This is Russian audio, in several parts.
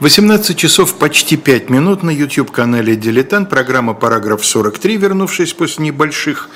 18 часов почти 5 минут на YouTube-канале «Дилетант». Программа «Параграф 43», вернувшись после небольших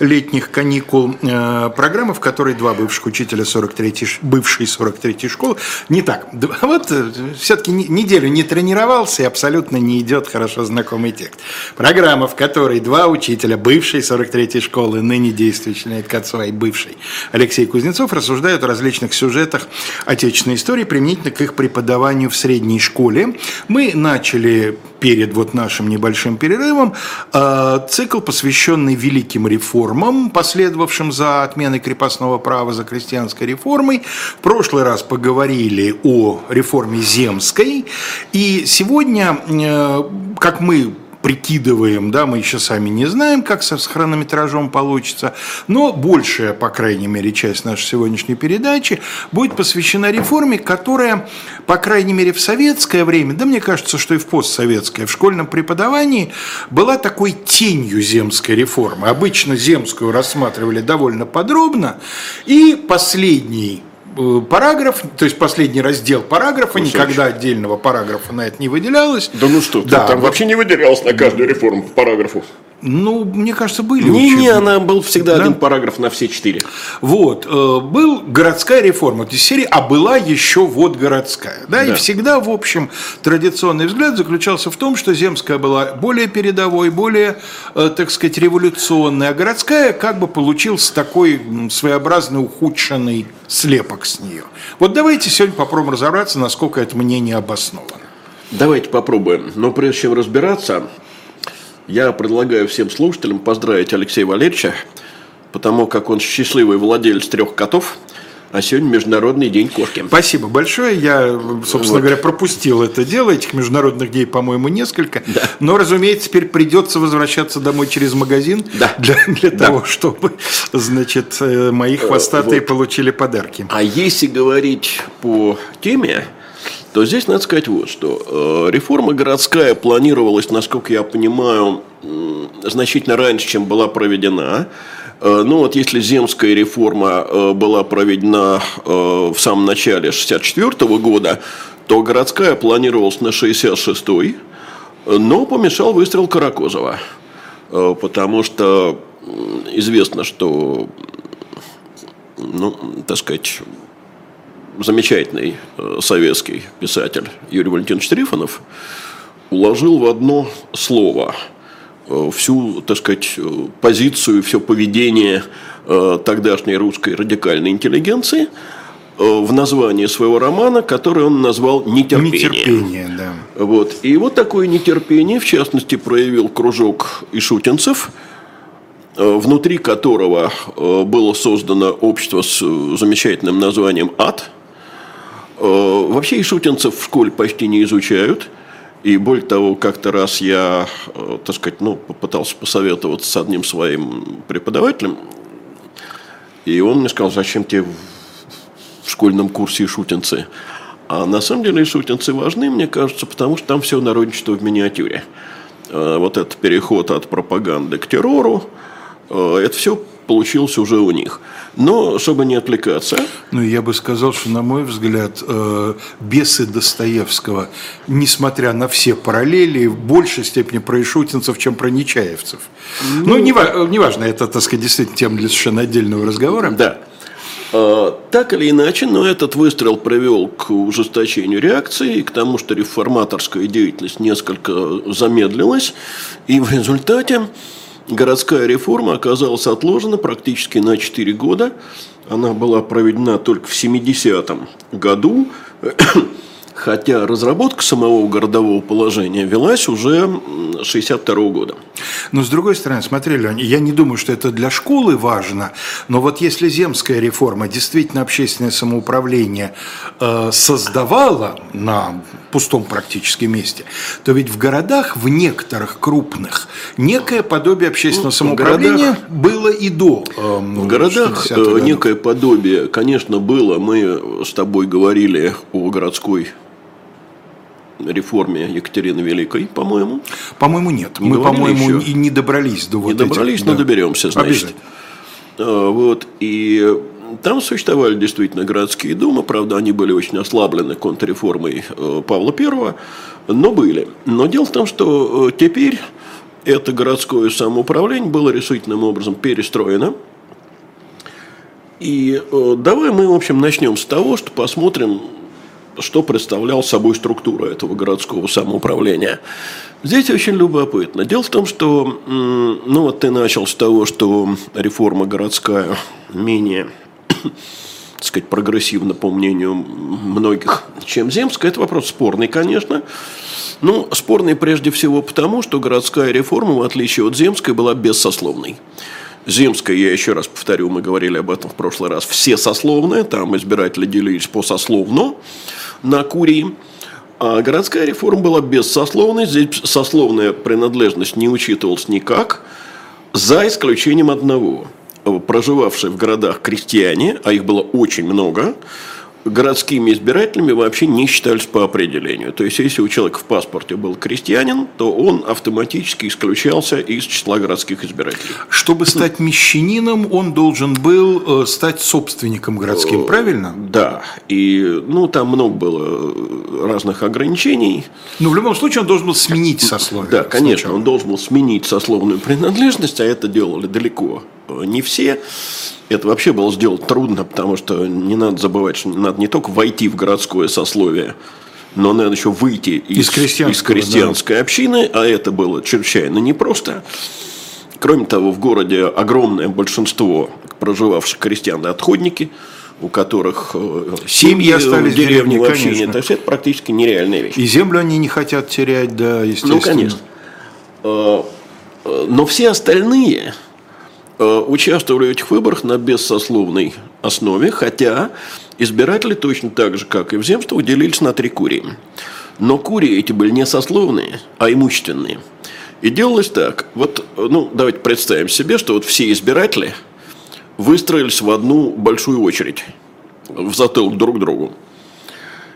летних каникул. Э, программа, в которой два бывших учителя 43 бывшей 43-й школы. Не так. Вот э, все-таки неделю не тренировался и абсолютно не идет хорошо знакомый текст. Программа, в которой два учителя бывшей 43-й школы, ныне действующей Кацова и бывший Алексей Кузнецов, рассуждают о различных сюжетах отечественной истории применительно к их преподаванию в средней школе школе мы начали перед вот нашим небольшим перерывом э, цикл, посвященный великим реформам, последовавшим за отменой крепостного права, за крестьянской реформой. В прошлый раз поговорили о реформе земской, и сегодня, э, как мы прикидываем, да, мы еще сами не знаем, как со, с хронометражом получится, но большая, по крайней мере, часть нашей сегодняшней передачи будет посвящена реформе, которая, по крайней мере, в советское время, да мне кажется, что и в постсоветское, в школьном преподавании была такой тенью земской реформы. Обычно земскую рассматривали довольно подробно, и последний параграф, то есть последний раздел параграфа, Кусочек. никогда отдельного параграфа на это не выделялось. Да ну что, да, там вот. вообще не выделялось на каждую реформу по параграфу. Ну, мне кажется, были. Не, не, она был всегда да? один параграф на все четыре. Вот. Э, был городская реформа этой серии, а была еще вот городская. Да? да? И всегда, в общем, традиционный взгляд заключался в том, что земская была более передовой, более, э, так сказать, революционной, а городская как бы получился такой своеобразный ухудшенный слепок с нее. Вот давайте сегодня попробуем разобраться, насколько это мнение обосновано. Давайте попробуем. Но прежде чем разбираться, я предлагаю всем слушателям поздравить Алексея Валерьевича, потому как он счастливый владелец трех котов, а сегодня Международный день кошки. Спасибо большое. Я, собственно вот. говоря, пропустил это дело. Этих международных дней, по-моему, несколько. Да. Но, разумеется, теперь придется возвращаться домой через магазин да. для, для да. того, чтобы, значит, э, мои хвостатые вот. получили подарки. А если говорить по теме, то здесь надо сказать вот что. Э, реформа городская планировалась, насколько я понимаю, значительно раньше, чем была проведена. Э, ну вот если земская реформа э, была проведена в самом начале 1964 года, то городская планировалась на 66-й, но помешал выстрел Каракозова. Потому что известно, что ну, так сказать, замечательный э, советский писатель Юрий Валентинович Трифонов уложил в одно слово э, всю, так сказать, э, позицию, все поведение тогдашней русской радикальной интеллигенции в названии своего романа, который он назвал «Нетерпение». Нетерпение, да. Вот. И вот такое нетерпение, в частности, проявил кружок ишутинцев, внутри которого было создано общество с замечательным названием «Ад», Э, вообще ишутинцев в школе почти не изучают. И более того, как-то раз я, э, так сказать, ну, попытался посоветоваться с одним своим преподавателем, и он мне сказал, зачем тебе в школьном курсе ишутинцы? А на самом деле ишутинцы важны, мне кажется, потому что там все народничество в миниатюре. Э, вот этот переход от пропаганды к террору, это все получилось уже у них. Но, чтобы не отвлекаться... Ну, я бы сказал, что, на мой взгляд, э, бесы Достоевского, несмотря на все параллели, в большей степени про ишутинцев, чем про нечаевцев. Ну, ну неважно, не это, так сказать, действительно тема для совершенно отдельного разговора. Да. А, так или иначе, но этот выстрел привел к ужесточению реакции и к тому, что реформаторская деятельность несколько замедлилась. И в результате городская реформа оказалась отложена практически на 4 года. Она была проведена только в 70-м году хотя разработка самого городового положения велась уже 62 -го года. Но с другой стороны, смотри, Лень, я не думаю, что это для школы важно, но вот если земская реформа действительно общественное самоуправление э, создавала на пустом практически месте, то ведь в городах, в некоторых крупных, некое подобие общественного ну, самоуправления городах, было и до. Э, в городах э, некое подобие, конечно, было. Мы с тобой говорили о городской реформе Екатерины Великой, по-моему. По-моему, нет. Не Мы, по-моему, и не добрались до вот Не добрались, этих, но да. доберемся, значит. А, вот. И там существовали действительно городские думы, правда, они были очень ослаблены контрреформой э, Павла I, но были. Но дело в том, что э, теперь это городское самоуправление было решительным образом перестроено. И э, давай мы, в общем, начнем с того, что посмотрим, что представлял собой структура этого городского самоуправления. Здесь очень любопытно. Дело в том, что, ну вот ты начал с того, что реформа городская менее так сказать, прогрессивна, по мнению многих, чем земская. Это вопрос спорный, конечно. Ну, спорный прежде всего потому, что городская реформа, в отличие от земской, была бессословной. Земская, я еще раз повторю, мы говорили об этом в прошлый раз, все сословные, там избиратели делились по сословно на курии. А городская реформа была бессословной, здесь сословная принадлежность не учитывалась никак, за исключением одного. Проживавшие в городах крестьяне, а их было очень много, городскими избирателями вообще не считались по определению. То есть, если у человека в паспорте был крестьянин, то он автоматически исключался из числа городских избирателей. Чтобы стать мещанином, он должен был э, стать собственником городским, правильно? Да. И ну, там много было э, разных ограничений. Но в любом случае он должен был сменить сословие. Да, конечно, сначала. он должен был сменить сословную принадлежность, а это делали далеко не все. Это вообще было сделать трудно, потому что не надо забывать, что надо не только войти в городское сословие, но надо еще выйти из, из, из крестьянской да. общины, а это было чрезвычайно непросто. Кроме того, в городе огромное большинство проживавших крестьян – отходники, у которых э, семьи, остались в деревне вообще конечно. нет. То есть это практически нереальная вещь. И землю они не хотят терять, да, естественно. Ну, конечно. Э, э, но все остальные – участвовали в этих выборах на бессословной основе, хотя избиратели точно так же, как и в земствах, делились на три курии. Но курии эти были не сословные, а имущественные. И делалось так. Вот, ну, давайте представим себе, что вот все избиратели выстроились в одну большую очередь в затылок друг к другу.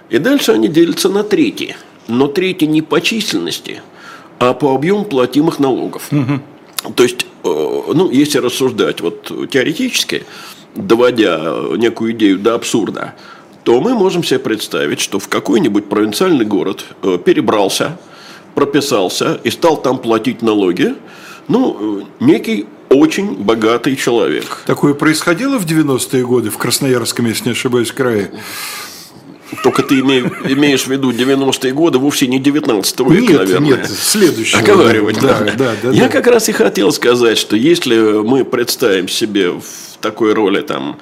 И дальше они делятся на трети. Но трети не по численности, а по объему платимых налогов. Угу. То есть Э, ну, если рассуждать вот теоретически, доводя некую идею до абсурда, то мы можем себе представить, что в какой-нибудь провинциальный город э, перебрался, прописался и стал там платить налоги, ну, э, некий очень богатый человек. Такое происходило в 90-е годы в Красноярском, если не ошибаюсь, крае? Только ты имеешь в виду 90-е годы, вовсе не 19 века, нет, наверное. Нет, следующего. Оговаривать. Да, да, да, да, Я да. как раз и хотел сказать, что если мы представим себе в такой роли там,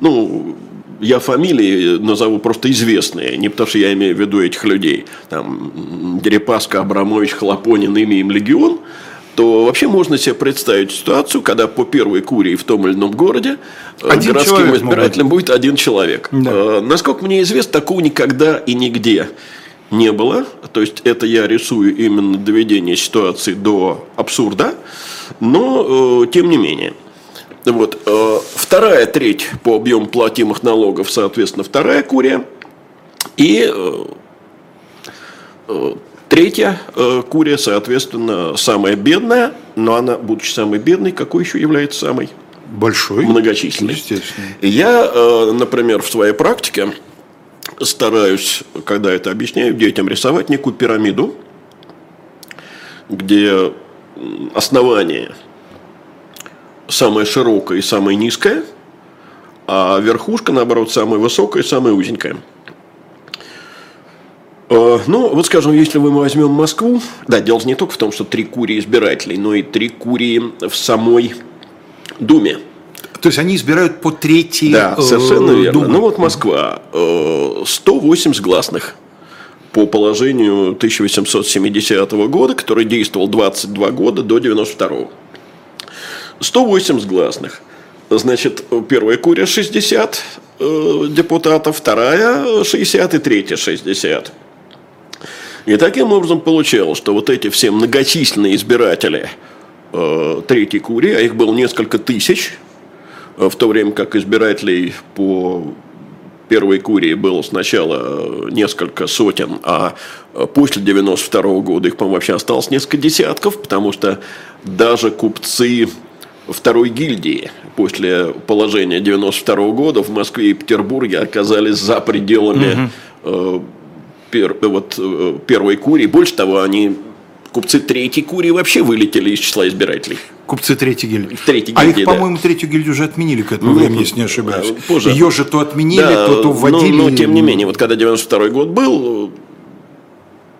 ну, я фамилии назову просто известные, не потому что я имею в виду этих людей, там, Дерипаска, Абрамович, Хлопонин, имя им легион – то вообще можно себе представить ситуацию, когда по первой курии в том или ином городе э, один городским избирателем будет один человек. Да. Э, насколько мне известно, такого никогда и нигде не было. То есть это я рисую именно доведение ситуации до абсурда, но э, тем не менее. Вот. Вторая треть по объему платимых налогов, соответственно, вторая курия. И Третья э, курия, соответственно, самая бедная, но она, будучи самой бедной, какой еще является самой? Большой. Многочисленной. Естественно. Я, э, например, в своей практике стараюсь, когда это объясняю детям, рисовать некую пирамиду, где основание самое широкое и самое низкое, а верхушка, наоборот, самая высокая и самая узенькая – ну, вот скажем, если мы возьмем Москву, да, дело не только в том, что три курии избирателей, но и три курии в самой Думе. То есть они избирают по третьей Да, э, совершенно верно. Думы. Ну вот Москва, 180 э, гласных по положению 1870 года, который действовал 22 года до 92 180 гласных. Значит, первая курия 60 депутатов, вторая 60 и третья 60. И таким образом получалось, что вот эти все многочисленные избиратели э, Третьей Курии, а их было несколько тысяч, э, в то время как избирателей по Первой Курии было сначала несколько сотен, а э, после 92 года их, по-моему, вообще осталось несколько десятков, потому что даже купцы второй гильдии. После положения 92 года в Москве и Петербурге оказались за пределами угу. Пер, вот, первой курии. Больше того, они купцы третьей курии вообще вылетели из числа избирателей. Купцы третьей гильдии. Третьей гильдии, а их, да. по-моему, третью гильдию уже отменили к этому ну, времени, если не ошибаюсь. Позже. Ее же то отменили, да, то, то вводили. Но, но, тем не менее, вот когда 92 год был,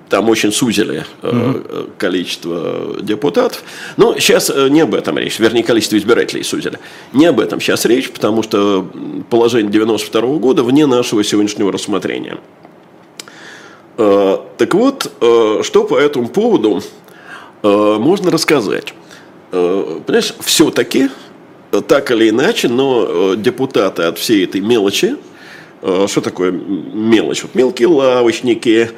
там очень сузили угу. количество депутатов. Но сейчас э, не об этом речь, вернее, количество избирателей сузили. Не об этом сейчас речь, потому что положение 92 года вне нашего сегодняшнего рассмотрения. Э, так вот, что по этому поводу можно рассказать. Понимаешь, все-таки, так или иначе, но депутаты от всей этой мелочи, что такое мелочь? Вот мелкие лавочники,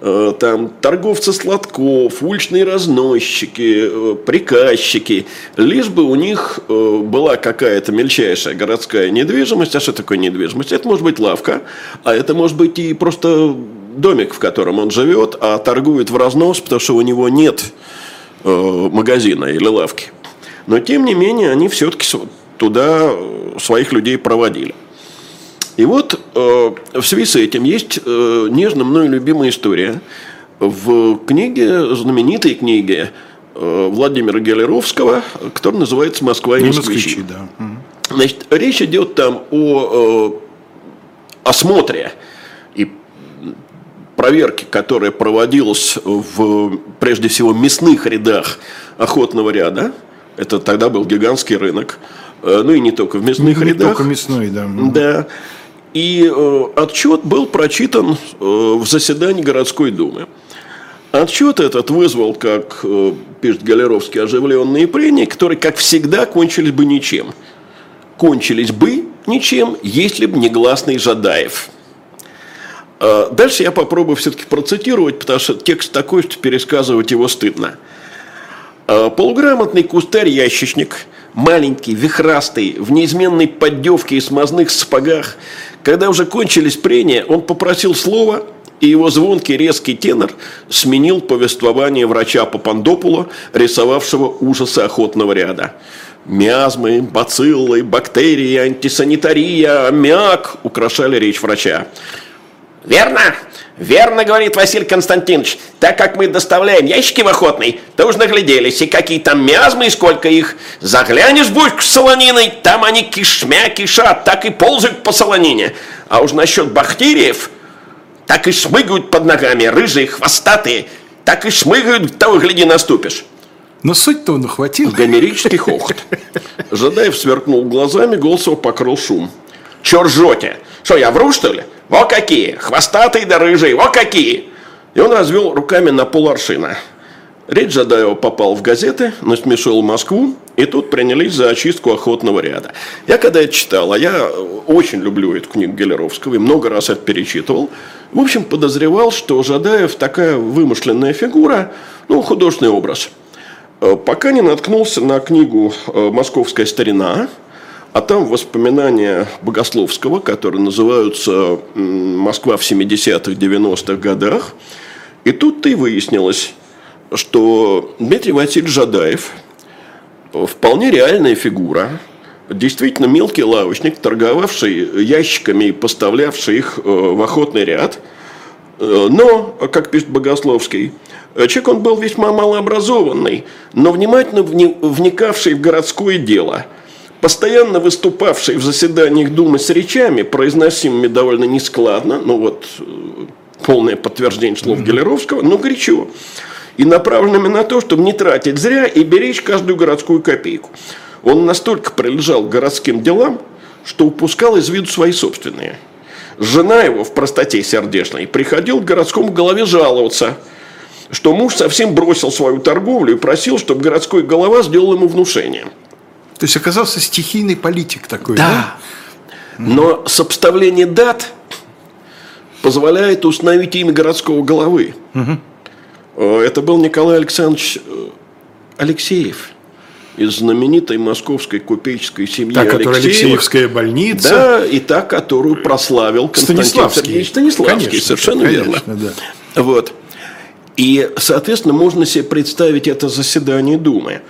Э, там торговцы сладков, уличные разносчики, э, приказчики, лишь бы у них э, была какая-то мельчайшая городская недвижимость. А что такое недвижимость? Это может быть лавка, а это может быть и просто домик, в котором он живет, а торгует в разнос, потому что у него нет магазина или лавки. Но тем не менее они все-таки туда своих людей проводили. И вот э, в связи с этим есть э, нежно мной любимая история. В книге, знаменитой книге э, Владимира Гелеровского, которая называется «Москва и москвичи». да. Значит, речь идет там о э, осмотре проверке, которая проводилась в, прежде всего, мясных рядах охотного ряда. Это тогда был гигантский рынок. Э, ну и не только в мясных не, рядах. Не только мясной, да. Да. И э, отчет был прочитан э, в заседании городской думы. Отчет этот вызвал, как э, пишет Галеровский, оживленные прения, которые, как всегда, кончились бы ничем. Кончились бы ничем, если бы не гласный Жадаев. Э, дальше я попробую все-таки процитировать, потому что текст такой, что пересказывать его стыдно. Э, полуграмотный кустарь-ящичник, маленький, вихрастый, в неизменной поддевке и смазных сапогах, когда уже кончились прения, он попросил слова, и его звонкий резкий тенор сменил повествование врача Папандопула, рисовавшего ужасы охотного ряда. Миазмы, бациллы, бактерии, антисанитария, аммиак украшали речь врача. «Верно, верно, — говорит Василий Константинович, — так как мы доставляем ящики в охотный, то уж нагляделись, и какие там миазмы, и сколько их. Заглянешь в бочку с солониной, там они кишмя кишат, так и ползают по солонине. А уж насчет бактериев, так и шмыгают под ногами, рыжие, хвостатые, так и шмыгают, того гляди наступишь». Но суть-то он ухватил. Гомерический хохот. Жадаев сверкнул глазами, голос его покрыл шум. Че ржете? Что, я вру, что ли? Во какие! Хвостатые да рыжие, во какие! И он развел руками на поларшина. Речь Жадаева попал в газеты, насмешил Москву, и тут принялись за очистку охотного ряда. Я когда это читал, а я очень люблю эту книгу Гелеровского и много раз это перечитывал, в общем, подозревал, что Жадаев такая вымышленная фигура, ну, художественный образ. Э, пока не наткнулся на книгу э, «Московская старина», а там воспоминания Богословского, которые называются «Москва в 70-х, 90-х годах». И тут-то и выяснилось, что Дмитрий Васильевич Жадаев вполне реальная фигура, действительно мелкий лавочник, торговавший ящиками и поставлявший их э, в охотный ряд. Э, но, как пишет Богословский, человек он был весьма малообразованный, но внимательно вникавший в городское дело – постоянно выступавший в заседаниях Думы с речами, произносимыми довольно нескладно, ну вот э, полное подтверждение слов mm-hmm. Гелеровского, но горячо, и направленными на то, чтобы не тратить зря и беречь каждую городскую копейку. Он настолько прилежал к городским делам, что упускал из виду свои собственные. Жена его в простоте сердечной приходил к городскому голове жаловаться, что муж совсем бросил свою торговлю и просил, чтобы городской голова сделал ему внушение – то есть оказался стихийный политик такой, да? да? Но сопоставление дат позволяет установить имя городского головы. Угу. Это был Николай Александрович э, Алексеев из знаменитой московской купеческой семьи Та, которая Алексеевская больница. Да, и та, которую прославил Константин Станиславский. Сергеевич Станиславский. Конечно, совершенно конечно, верно. Да. Вот. И, соответственно, можно себе представить это заседание Думы.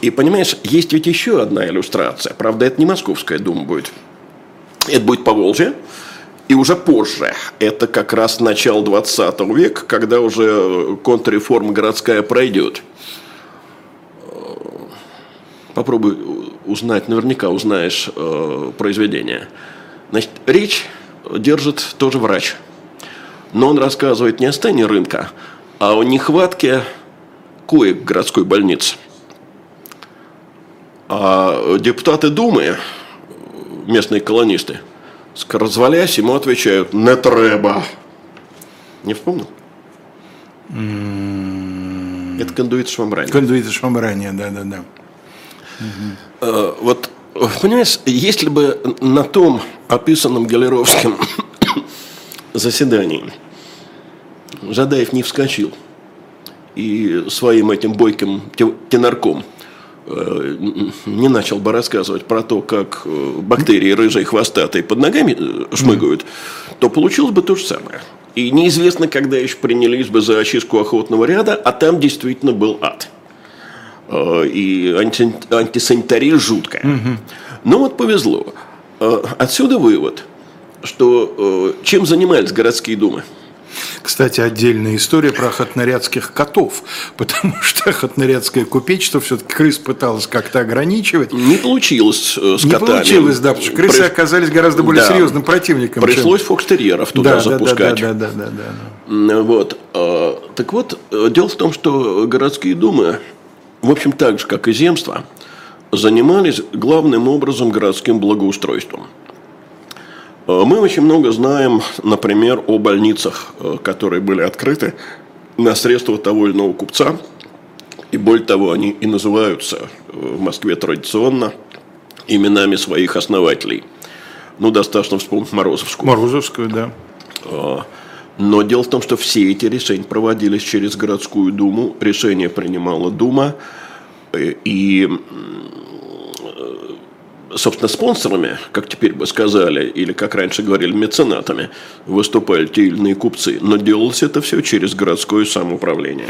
И понимаешь, есть ведь еще одна иллюстрация. Правда, это не Московская дума будет. Это будет Поволжье. И уже позже, это как раз начало 20 века, когда уже контрреформа городская пройдет. Попробуй узнать, наверняка узнаешь э, произведение. Значит, речь держит тоже врач. Но он рассказывает не о состоянии рынка, а о нехватке коек городской больнице. А депутаты Думы, местные колонисты, развалясь, ему отвечают «не треба». Не вспомнил? Mm-hmm. Это кондуит швамрания. Кондуит швамрания, да-да-да. Угу. Вот, понимаешь, если бы на том описанном Галеровским заседании Жадаев не вскочил и своим этим бойким тенарком не начал бы рассказывать про то, как э, бактерии рыжие хвостатые под ногами э, шмыгают, то получилось бы то же самое. И неизвестно, когда еще принялись бы за очистку охотного ряда, а там действительно был ад. И анти, антисанитария жуткая. Угу. Но вот повезло. Отсюда вывод, что чем занимались городские думы – кстати, отдельная история про охотнорядских котов, потому что охотнорядское купечество все-таки крыс пыталось как-то ограничивать. Не получилось э, с Не котами. получилось, да, потому что крысы При... оказались гораздо более да. серьезным противником. Пришлось чем... фокстерьеров туда да, запускать. Да, да, да, да, да, да. Вот. А, так вот, э, дело в том, что городские думы, в общем, так же, как и земства, занимались главным образом городским благоустройством. Э, мы очень много знаем, например, о больницах, э, которые были открыты на средства того или иного купца. И более того, они и называются э, в Москве традиционно именами своих основателей. Ну, достаточно вспомнить Морозовскую. Морозовскую, да. Но дело в том, что все эти решения проводились через городскую думу, решение принимала дума, и собственно, спонсорами, как теперь бы сказали, или как раньше говорили, меценатами, выступали те или иные купцы. Но делалось это все через городское самоуправление.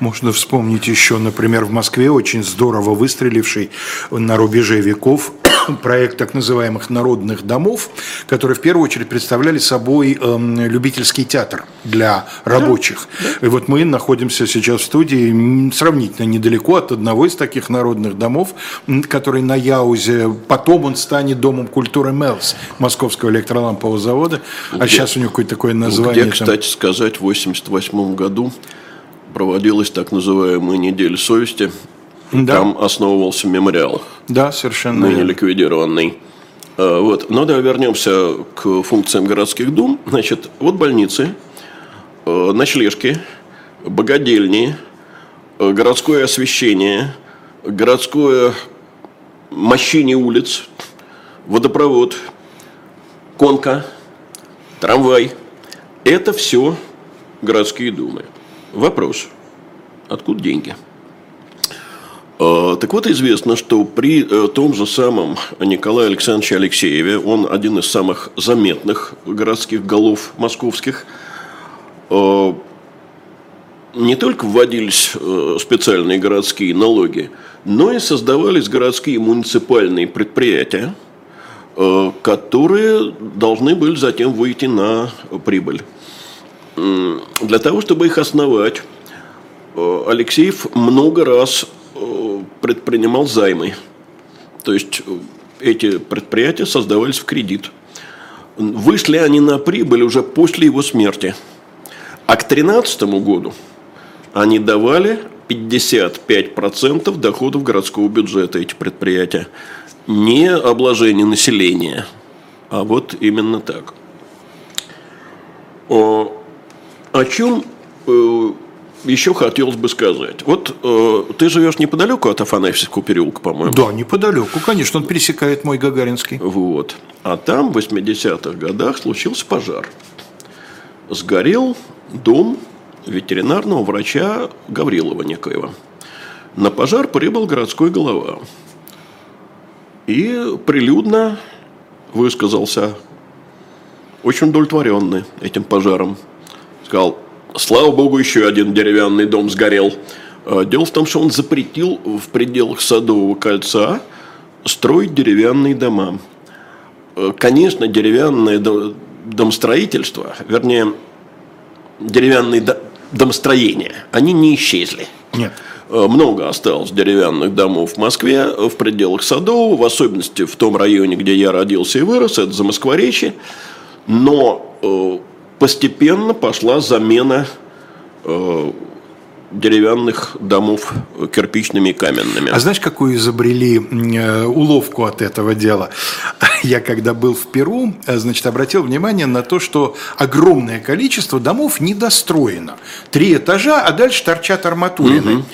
Можно вспомнить еще, например, в Москве очень здорово выстреливший на рубеже веков проект так называемых народных домов, которые в первую очередь представляли собой э, любительский театр для рабочих. Да, да. И вот мы находимся сейчас в студии сравнительно недалеко от одного из таких народных домов, который на Яузе, потом он станет Домом культуры МЕЛС, Московского электролампового завода, а где, сейчас у него какое-то такое название. Где, кстати там... сказать, в 1988 году проводилась так называемая неделя совести, да. Там основывался мемориал. Да, совершенно. Ныне ликвидированный. А, вот. Но да, вернемся к функциям городских дум. Значит, вот больницы, а, ночлежки, богадельни, а, городское освещение, городское мощение улиц, водопровод, конка, трамвай. Это все городские думы. Вопрос. Откуда деньги? А, так вот, известно, что при э, том же самом Николае Александровиче Алексееве, он один из самых заметных городских голов московских, а, не только вводились э, специальные городские налоги, но и создавались городские муниципальные предприятия, э, которые должны были затем выйти на прибыль. Для того, чтобы их основать, Алексеев много раз предпринимал займы. То есть э, эти предприятия создавались в кредит. Вышли они на прибыль уже после его смерти. А к 2013 году они давали 55% доходов городского бюджета, эти предприятия. Не обложение населения, а вот именно так. О, о чем э, еще хотелось бы сказать. Вот э, ты живешь неподалеку от Афанасьевского переулка, по-моему. Да, неподалеку, конечно, он пересекает мой Гагаринский. Вот. А там в 80-х годах случился пожар. Сгорел дом ветеринарного врача Гаврилова некоего. На пожар прибыл городской голова. И прилюдно высказался, очень удовлетворенный этим пожаром. Сказал, Слава богу, еще один деревянный дом сгорел. Дело в том, что он запретил в пределах Садового кольца строить деревянные дома. Конечно, деревянное домостроительство, вернее, деревянные домостроения, они не исчезли. Нет. Э, много осталось деревянных домов в Москве, в пределах Садового, в особенности в том районе, где я родился и вырос, это Замоскворечье. Но э, постепенно пошла замена э, деревянных домов кирпичными и каменными. А знаешь, какую изобрели э, уловку от этого дела? Я когда был в Перу, э, значит, обратил внимание на то, что огромное количество домов недостроено. Три этажа, а дальше торчат арматурины. Угу.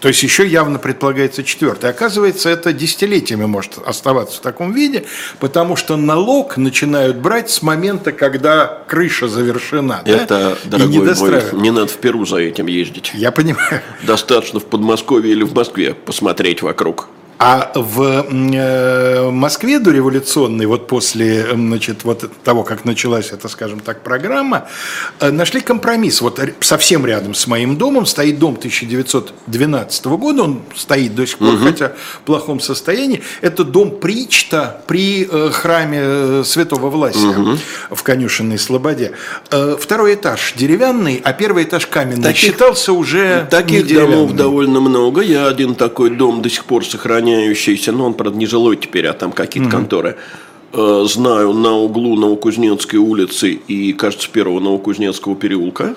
То есть еще явно предполагается четвертый. Оказывается, это десятилетиями может оставаться в таком виде, потому что налог начинают брать с момента, когда крыша завершена. Это, да? дорогой мой, не надо в Перу за этим ездить. Я понимаю. Достаточно в Подмосковье или в Москве посмотреть вокруг. А в э, Москве дореволюционной, вот после значит, вот того, как началась эта, скажем так, программа, э, нашли компромисс. Вот совсем рядом с моим домом стоит дом 1912 года, он стоит до сих пор, угу. хотя в плохом состоянии. Это дом Причта при э, храме Святого Власия угу. в конюшенной Слободе. Второй этаж деревянный, а первый этаж каменный. Таких, Считался уже Таких домов довольно много. Я один такой дом до сих пор сохраняю сохраняющийся, но он, правда, не жилой теперь, а там какие-то угу. конторы. Э, знаю на углу Новокузнецкой улицы и, кажется, первого Новокузнецкого переулка.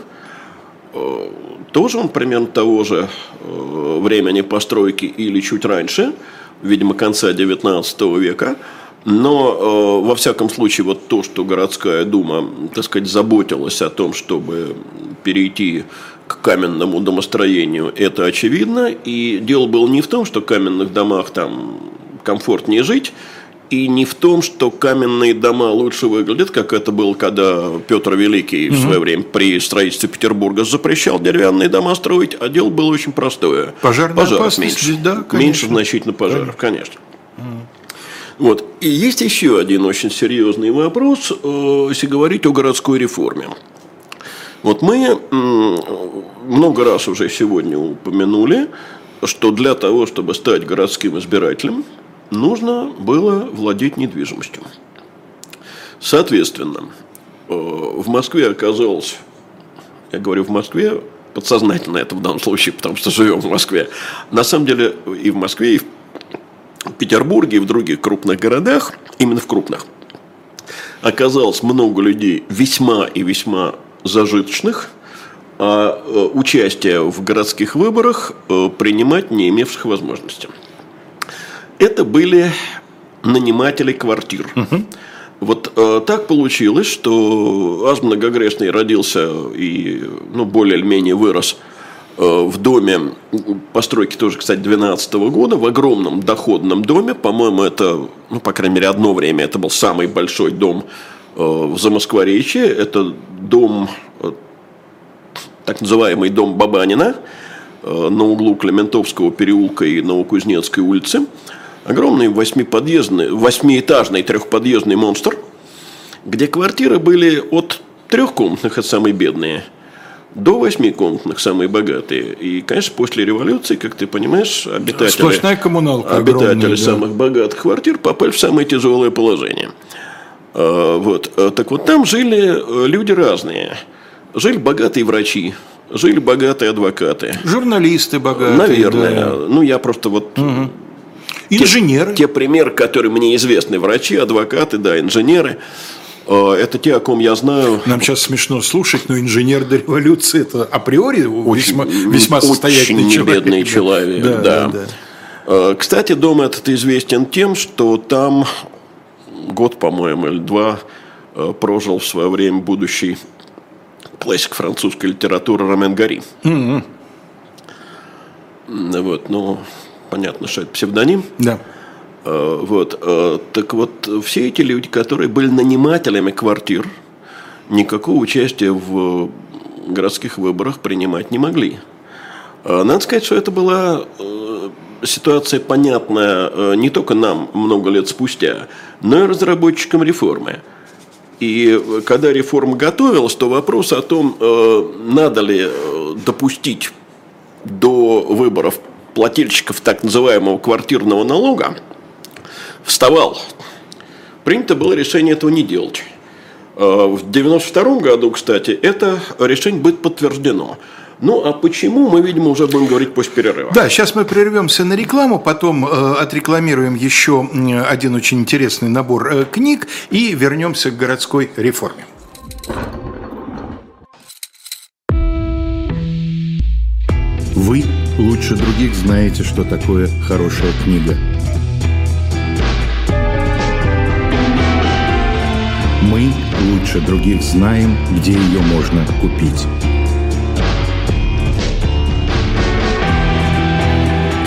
Э, тоже он примерно того же э, времени постройки или чуть раньше, видимо, конца 19 века. Но, во всяком случае, вот то, что городская дума, так сказать, заботилась о том, чтобы перейти к каменному домостроению, это очевидно. И дело было не в том, что в каменных домах там комфортнее жить, и не в том, что каменные дома лучше выглядят, как это было, когда Петр Великий угу. в свое время при строительстве Петербурга запрещал деревянные дома строить, а дело было очень простое. Пожарная пожаров меньше. Да, конечно. Меньше значительно пожаров, конечно. конечно. Вот. И есть еще один очень серьезный вопрос, э, если говорить о городской реформе. Вот мы много раз уже сегодня упомянули, что для того, чтобы стать городским избирателем, нужно было владеть недвижимостью. Соответственно, э, в Москве оказалось, я говорю в Москве, подсознательно это в данном случае, потому что живем в Москве. На самом деле и в Москве, и в Петербурге, и в других крупных городах, именно в крупных, оказалось много людей весьма и весьма зажиточных, а э, участие в городских выборах э, принимать не имевших возможности. Это были наниматели квартир. Угу. Вот э, так получилось, что Аз Многогрешный родился и ну, более или менее вырос э, в доме постройки тоже, кстати, 12 года, в огромном доходном доме. По-моему, это, ну, по крайней мере, одно время это был самый большой дом в Замоскворечье. Это дом, э, так называемый дом Бабанина э, на углу Клементовского переулка и Новокузнецкой улицы. Огромный восьмиподъездный, восьмиэтажный трехподъездный монстр, где квартиры были от трехкомнатных, это самые бедные, до восьмикомнатных, самые богатые. И, конечно, после революции, как ты понимаешь, обитатели, обитатели самых богатых квартир попали в самое тяжелое положение. Э, вот. Э, так вот, там жили э, люди разные. Жили богатые врачи, жили богатые адвокаты. Журналисты богатые. Наверное. Да. Ну, я просто вот... Угу. Инженеры. Те, те примеры, которые мне известны. Врачи, адвокаты, да, инженеры. Это те, о ком я знаю. Нам сейчас смешно слушать, но инженер до революции это априори очень, весьма, весьма состоятельный очень человек. бедный человек, да, да. да, да. Кстати, дом этот известен тем, что там год, по-моему, или два э, прожил в свое время будущий классик французской литературы Ромен Гари. Mm-hmm. Вот, ну, понятно, что это псевдоним. Да. Э, вот, э, так вот, все эти люди, которые были нанимателями квартир, никакого участия в городских выборах принимать не могли. Надо сказать, что это была ситуация понятная э, не только нам много лет спустя, но и разработчикам реформы. И э, когда реформа готовилась, то вопрос о том, э, надо ли допустить до выборов плательщиков так называемого квартирного налога вставал, принято было решение этого не делать. В 1992 году, кстати, это решение будет подтверждено. Ну, а почему, мы, видимо, уже будем говорить после перерыва. Да, сейчас мы прервемся на рекламу, потом э, отрекламируем еще один очень интересный набор э, книг и вернемся к городской реформе. Вы лучше других знаете, что такое хорошая книга. Мы лучше других знаем, где ее можно купить.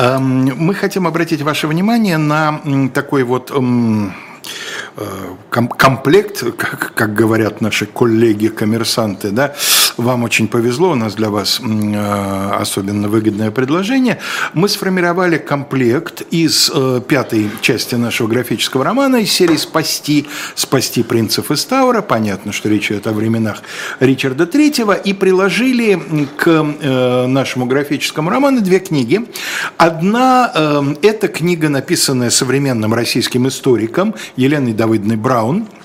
Мы хотим обратить ваше внимание на такой вот э, комплект, как говорят наши коллеги-коммерсанты, да, вам очень повезло, у нас для вас э, особенно выгодное предложение. Мы сформировали комплект из э, пятой части нашего графического романа из серии «Спасти», «Спасти принцев из Таура». Понятно, что речь идет о временах Ричарда Третьего. И приложили к э, нашему графическому роману две книги. Одна – это книга, написанная современным российским историком Еленой Давыдной Браун –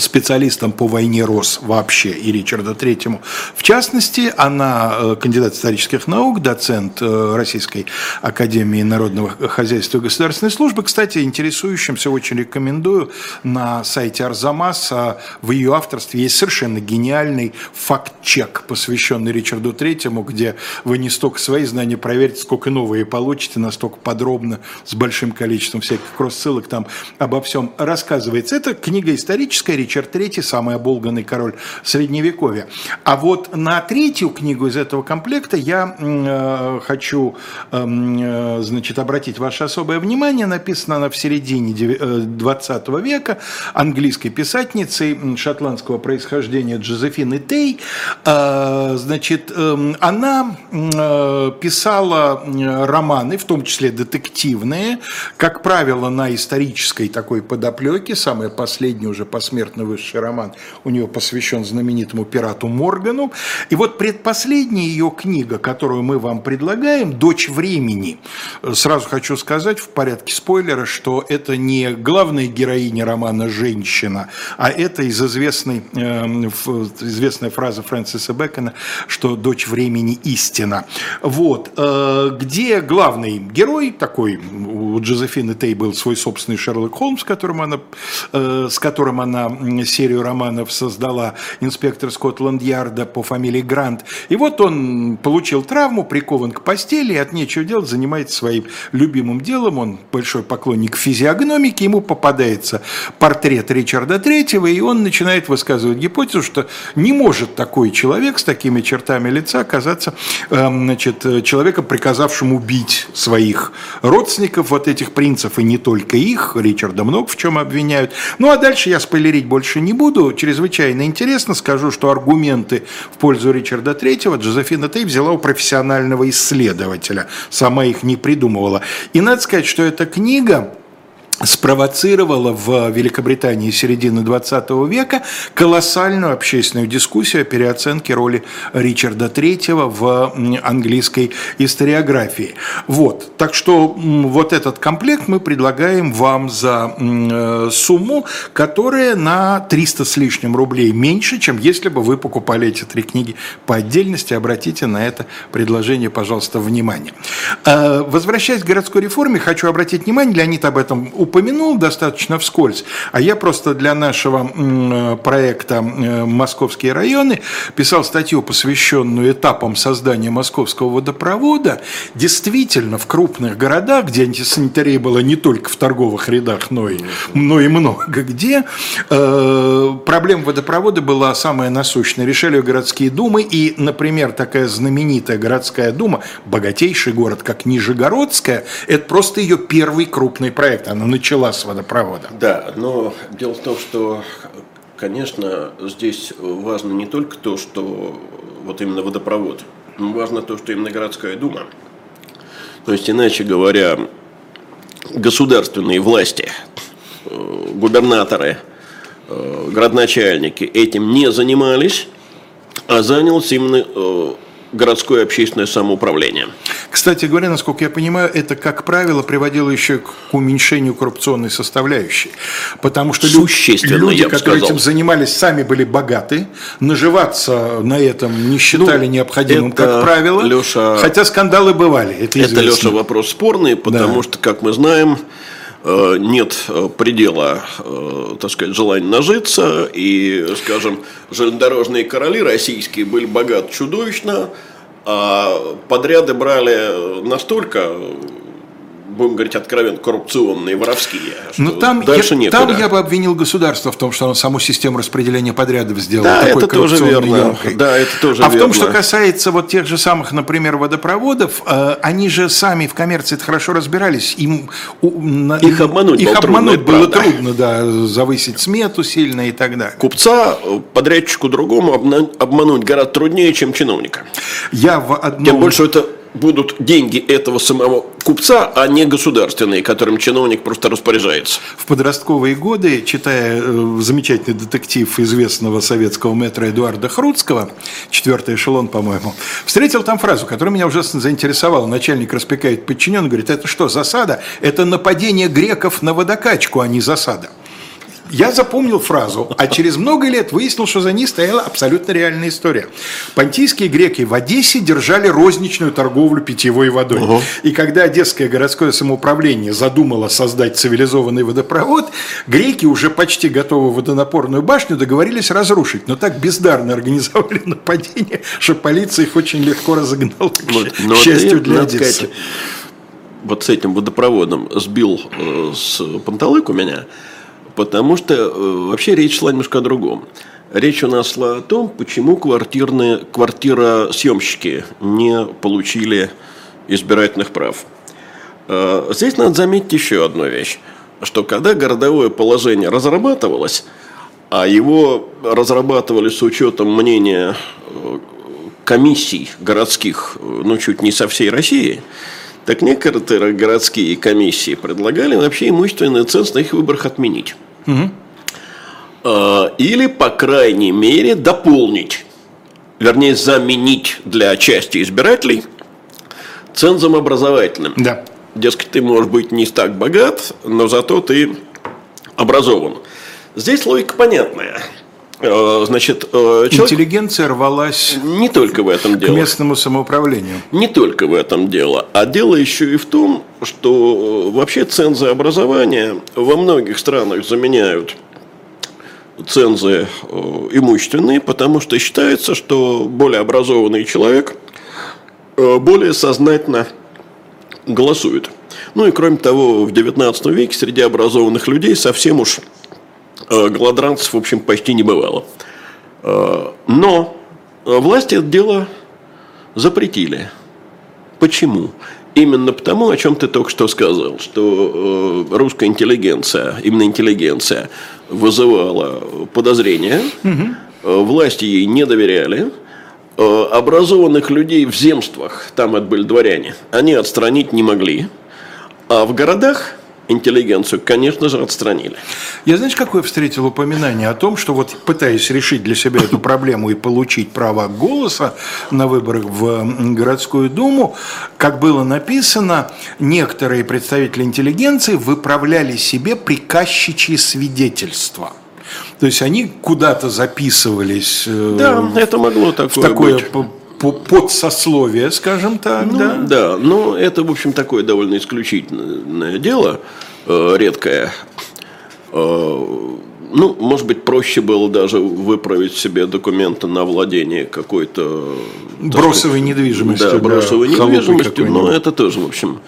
специалистом по войне Рос вообще и Ричарда Третьему. В частности, она э, кандидат исторических наук, доцент э, Российской Академии Народного Хозяйства и Государственной Службы. Кстати, интересующимся очень рекомендую на сайте Арзамаса в ее авторстве есть совершенно гениальный факт-чек, посвященный Ричарду Третьему, где вы не столько свои знания проверите, сколько новые получите, настолько подробно, с большим количеством всяких кросс-ссылок там обо всем рассказывается. Это книга историческая, Ричард III, самый оболганный король Средневековья. А вот на третью книгу из этого комплекта я э, хочу эм, э, значит, обратить ваше особое внимание. Написана она в середине 20 э, века английской писательницей шотландского происхождения Джозефины Тей. Э, значит, э, она э, писала романы, в том числе детективные, как правило, на исторической такой подоплеке. Самое последнее уже посмертно абсолютно высший роман у нее посвящен знаменитому пирату Моргану. И вот предпоследняя ее книга, которую мы вам предлагаем, «Дочь времени». Сразу хочу сказать в порядке спойлера, что это не главная героиня романа «Женщина», а это из известной, э, известная фраза Фрэнсиса Бэкона, что «Дочь времени истина». Вот. Э, где главный герой такой, у Джозефины Тей был свой собственный Шерлок Холмс, которым она, э, с которым она серию романов создала инспектор Скотланд-Ярда по фамилии Грант. И вот он получил травму, прикован к постели, от нечего делать занимается своим любимым делом. Он большой поклонник физиогномики, ему попадается портрет Ричарда Третьего, и он начинает высказывать гипотезу, что не может такой человек с такими чертами лица оказаться эм, значит, человеком, приказавшим убить своих родственников, вот этих принцев, и не только их, Ричарда много в чем обвиняют. Ну а дальше я спойлерить больше не буду. Чрезвычайно интересно. Скажу, что аргументы в пользу Ричарда Третьего Джозефина Тей взяла у профессионального исследователя. Сама их не придумывала. И надо сказать, что эта книга спровоцировала в Великобритании середины 20 века колоссальную общественную дискуссию о переоценке роли Ричарда III в английской историографии. Вот. Так что вот этот комплект мы предлагаем вам за э, сумму, которая на 300 с лишним рублей меньше, чем если бы вы покупали эти три книги по отдельности. Обратите на это предложение, пожалуйста, внимание. Э, возвращаясь к городской реформе, хочу обратить внимание, Леонид об этом упомянул достаточно вскользь, а я просто для нашего проекта «Московские районы» писал статью, посвященную этапам создания московского водопровода. Действительно, в крупных городах, где антисанитария была не только в торговых рядах, но и, но и много где, э, проблема водопровода была самая насущная. Решали городские думы, и, например, такая знаменитая городская дума, богатейший город, как Нижегородская, это просто ее первый крупный проект. Она начала с водопровода. Да, но дело в том, что Конечно, здесь важно не только то, что вот именно водопровод, но важно то, что именно городская дума. То есть, иначе говоря, государственные власти, э, губернаторы, э, градоначальники этим не занимались, а занялся именно э, городское общественное самоуправление. Кстати говоря, насколько я понимаю, это, как правило, приводило еще к уменьшению коррупционной составляющей. Потому что люди, которые этим занимались, сами были богаты, наживаться на этом не считали ну, необходимым, это, как правило. Леша, хотя скандалы бывали. Это, это Леша, вопрос спорный, потому да. что, как мы знаем, э, нет э, предела, э, так сказать, желания нажиться, и, скажем, железнодорожные короли российские были богаты чудовищно, а подряды брали настолько будем говорить откровенно, коррупционные, воровские. Но ну, там дальше я, некуда. Там я бы обвинил государство в том, что оно саму систему распределения подрядов сделало да, такой это тоже верно. Емкой. Да, это тоже а верно. в том, что касается вот тех же самых, например, водопроводов, э, они же сами в коммерции хорошо разбирались. Им, их обмануть, их обмануть было правда. трудно, да, завысить смету сильно и так далее. Купца э, подрядчику другому обмануть гораздо труднее, чем чиновника. Я в одном... Тем больше это будут деньги этого самого купца, а не государственные, которым чиновник просто распоряжается. В подростковые годы, читая э, замечательный детектив известного советского метра Эдуарда Хруцкого, четвертый эшелон, по-моему, встретил там фразу, которая меня ужасно заинтересовала. Начальник распекает подчиненный, говорит, это что, засада? Это нападение греков на водокачку, а не засада. Я запомнил фразу, а через много лет выяснил, что за ней стояла абсолютно реальная история. Понтийские греки в Одессе держали розничную торговлю питьевой водой. Угу. И когда Одесское городское самоуправление задумало создать цивилизованный водопровод, греки, уже почти готовы водонапорную башню, договорились разрушить. Но так бездарно организовали нападение, что полиция их очень легко разогнала, вот, к счастью для Одессы. Сказать, вот с этим водопроводом сбил э, с панталык у меня – Потому что э, вообще речь шла немножко о другом. Речь у нас шла о том, почему квартирные, квартиросъемщики не получили избирательных прав. Э, здесь надо заметить еще одну вещь, что когда городовое положение разрабатывалось, а его разрабатывали с учетом мнения э, комиссий городских, ну, чуть не со всей России, так некоторые городские комиссии предлагали вообще имущественный ценз на их выборах отменить. Угу. Или, по крайней мере, дополнить, вернее, заменить для части избирателей цензом образовательным. Да. Дескать, ты можешь быть не так богат, но зато ты образован. Здесь логика понятная. Э, значит, э, человек... Интеллигенция рвалась не только в этом дело. к местному самоуправлению. Не только в этом дело. А дело еще и в том, что э, вообще цензы образования во многих странах заменяют цензы имущественные, потому что считается, что более образованный человек более сознательно голосует. Ну и кроме того, в XIX веке среди образованных людей совсем уж голодранцев, в общем, почти не бывало. Э, но власти это дело запретили. Почему? Именно потому, о чем ты только что сказал, что э, русская интеллигенция, именно интеллигенция, вызывала подозрения, угу. власти ей не доверяли, образованных людей в земствах, там это были дворяне, они отстранить не могли, а в городах интеллигенцию, конечно же, отстранили. Я, знаешь, какое встретил упоминание о том, что вот пытаясь решить для себя эту проблему и получить право голоса на выборах в городскую думу, как было написано, некоторые представители интеллигенции выправляли себе приказчичьи свидетельства. То есть они куда-то записывались. Э, да, это могло такое, в такое быть подсословие, скажем так, ну, да? Да, но это, в общем, такое довольно исключительное дело. редкая. Ну, может быть, проще было даже выправить себе документы на владение какой-то... Бросовой недвижимостью. Да, бросовой недвижимостью, но это тоже, в общем,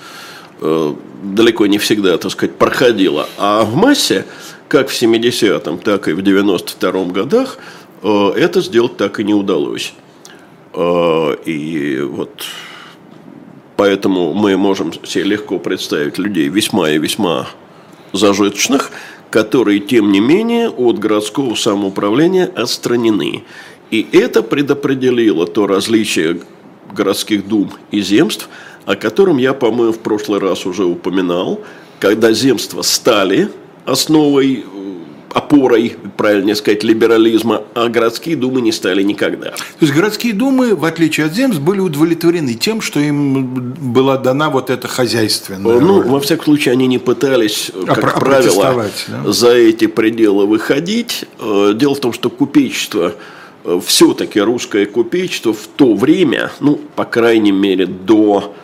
далеко не всегда, так сказать, проходило. А в массе, как в 70-м, так и в 92-м годах, это сделать так и не удалось. И вот Поэтому мы можем себе легко представить людей весьма и весьма зажиточных, которые, тем не менее, от городского самоуправления отстранены. И это предопределило то различие городских дум и земств, о котором я, по-моему, в прошлый раз уже упоминал, когда земства стали основой опорой, правильнее сказать, либерализма, а городские думы не стали никогда. То есть городские думы, в отличие от земств, были удовлетворены тем, что им была дана вот эта хозяйственная Ну, роль. во всяком случае, они не пытались, как а правило, да? за эти пределы выходить. Э, дело в том, что купечество э, все-таки русское купечество в то время, ну, по крайней мере, до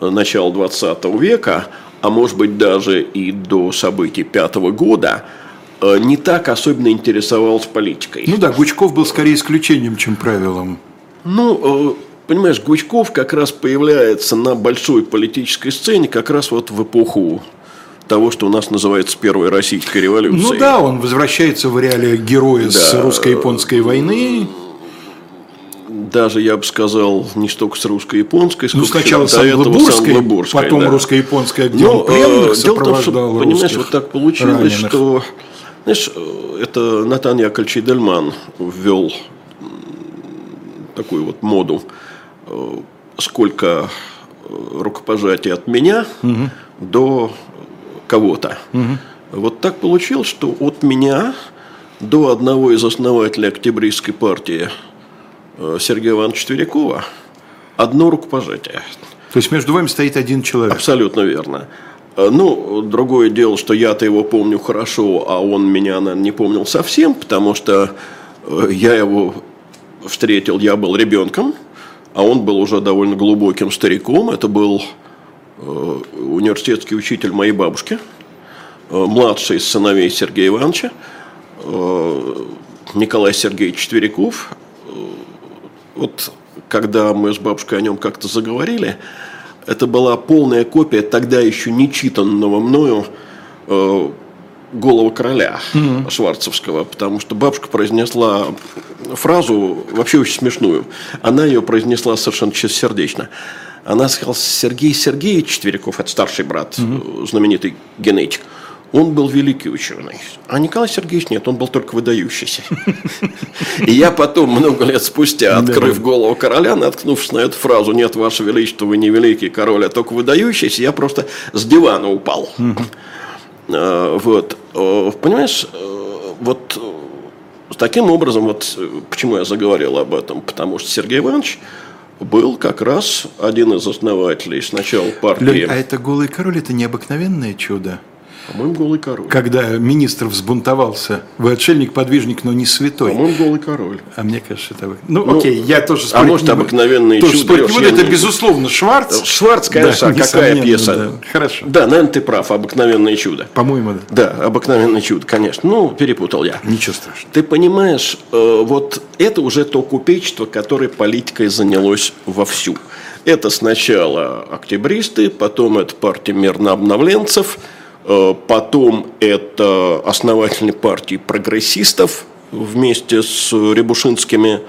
начала 20 века, а может быть даже и до событий пятого года – Э, не так особенно интересовался политикой. Ну да, Гучков был скорее исключением, чем правилом. Ну, э, понимаешь, Гучков как раз появляется на большой политической сцене как раз вот в эпоху того, что у нас называется Первой Российской революцией. Ну да, он возвращается в реалии героя да. с русско-японской войны. Даже, я бы сказал, не столько с русско-японской, ну, сколько ну, сначала с англобурской, потом да. русско-японская, где Но, он пленных э, дело в том, что, понимаешь, вот так получилось, раненых. что знаешь, это Натан Яковлевич Дельман ввел такую вот моду, сколько рукопожатий от меня угу. до кого-то. Угу. Вот так получилось, что от меня до одного из основателей Октябристской партии э, Сергея Ивановича Тверякова одно рукопожатие. То есть между вами стоит один человек? Абсолютно верно. Э, ну, другое дело, что я-то его помню хорошо, а он меня, наверное, не помнил совсем, потому что э, я его встретил, я был ребенком, а он был уже довольно глубоким стариком. Это был э, университетский учитель моей бабушки, младший из сыновей Сергея Ивановича, Николай Сергеевич Тверяков. Вот когда мы с бабушкой о нем как-то заговорили, это была полная копия тогда еще не читанного мною э, «Голого короля» mm-hmm. Шварцевского, потому что бабушка произнесла фразу вообще очень смешную. Она ее произнесла совершенно чистосердечно. Она сказала, Сергей Сергеевич Четверяков, это старший брат, mm-hmm. знаменитый генетик, он был великий ученый. А Николай Сергеевич нет, он был только выдающийся. И я потом, много лет спустя, открыв голову короля, наткнувшись на эту фразу «Нет, Ваше Величество, вы не великий король, а только выдающийся», я просто с дивана упал. А, вот. Понимаешь, вот таким образом, вот почему я заговорил об этом, потому что Сергей Иванович был как раз один из основателей сначала партии. Лёнь, а это голый король, это необыкновенное чудо. По-моему, голый король. Когда министр взбунтовался, вы отшельник-подвижник, но не святой. По-моему, голый король. А мне кажется, это вы. Ну, ну окей, я тоже спорить А может, не обыкновенные тоже чудо. Спорить это, безусловно, Шварц. Шварц, конечно, да, а какая пьеса. Да. Хорошо. Да, наверное, ты прав, обыкновенное чудо. По-моему, да. Да, обыкновенное чудо, конечно. Ну, перепутал я. Ничего страшного. Ты понимаешь, э, вот это уже то купечество, которое политикой занялось вовсю. Это сначала октябристы, потом это партия мирнообновленцев – Э, потом это основательные партии прогрессистов вместе с Рябушинскими.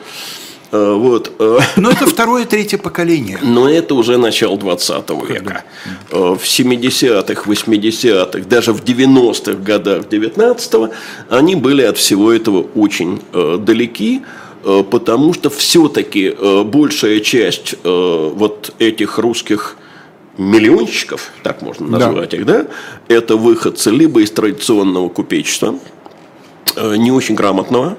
Э, вот. Э. Но это второе, третье поколение. Но это уже начало 20 века. В 70-х, 80-х, даже в 90-х годах 19-го они были от всего этого очень далеки, потому что все-таки большая часть вот этих русских миллионщиков, так можно назвать да. их, да, это выходцы либо из традиционного купечества, э, не очень грамотного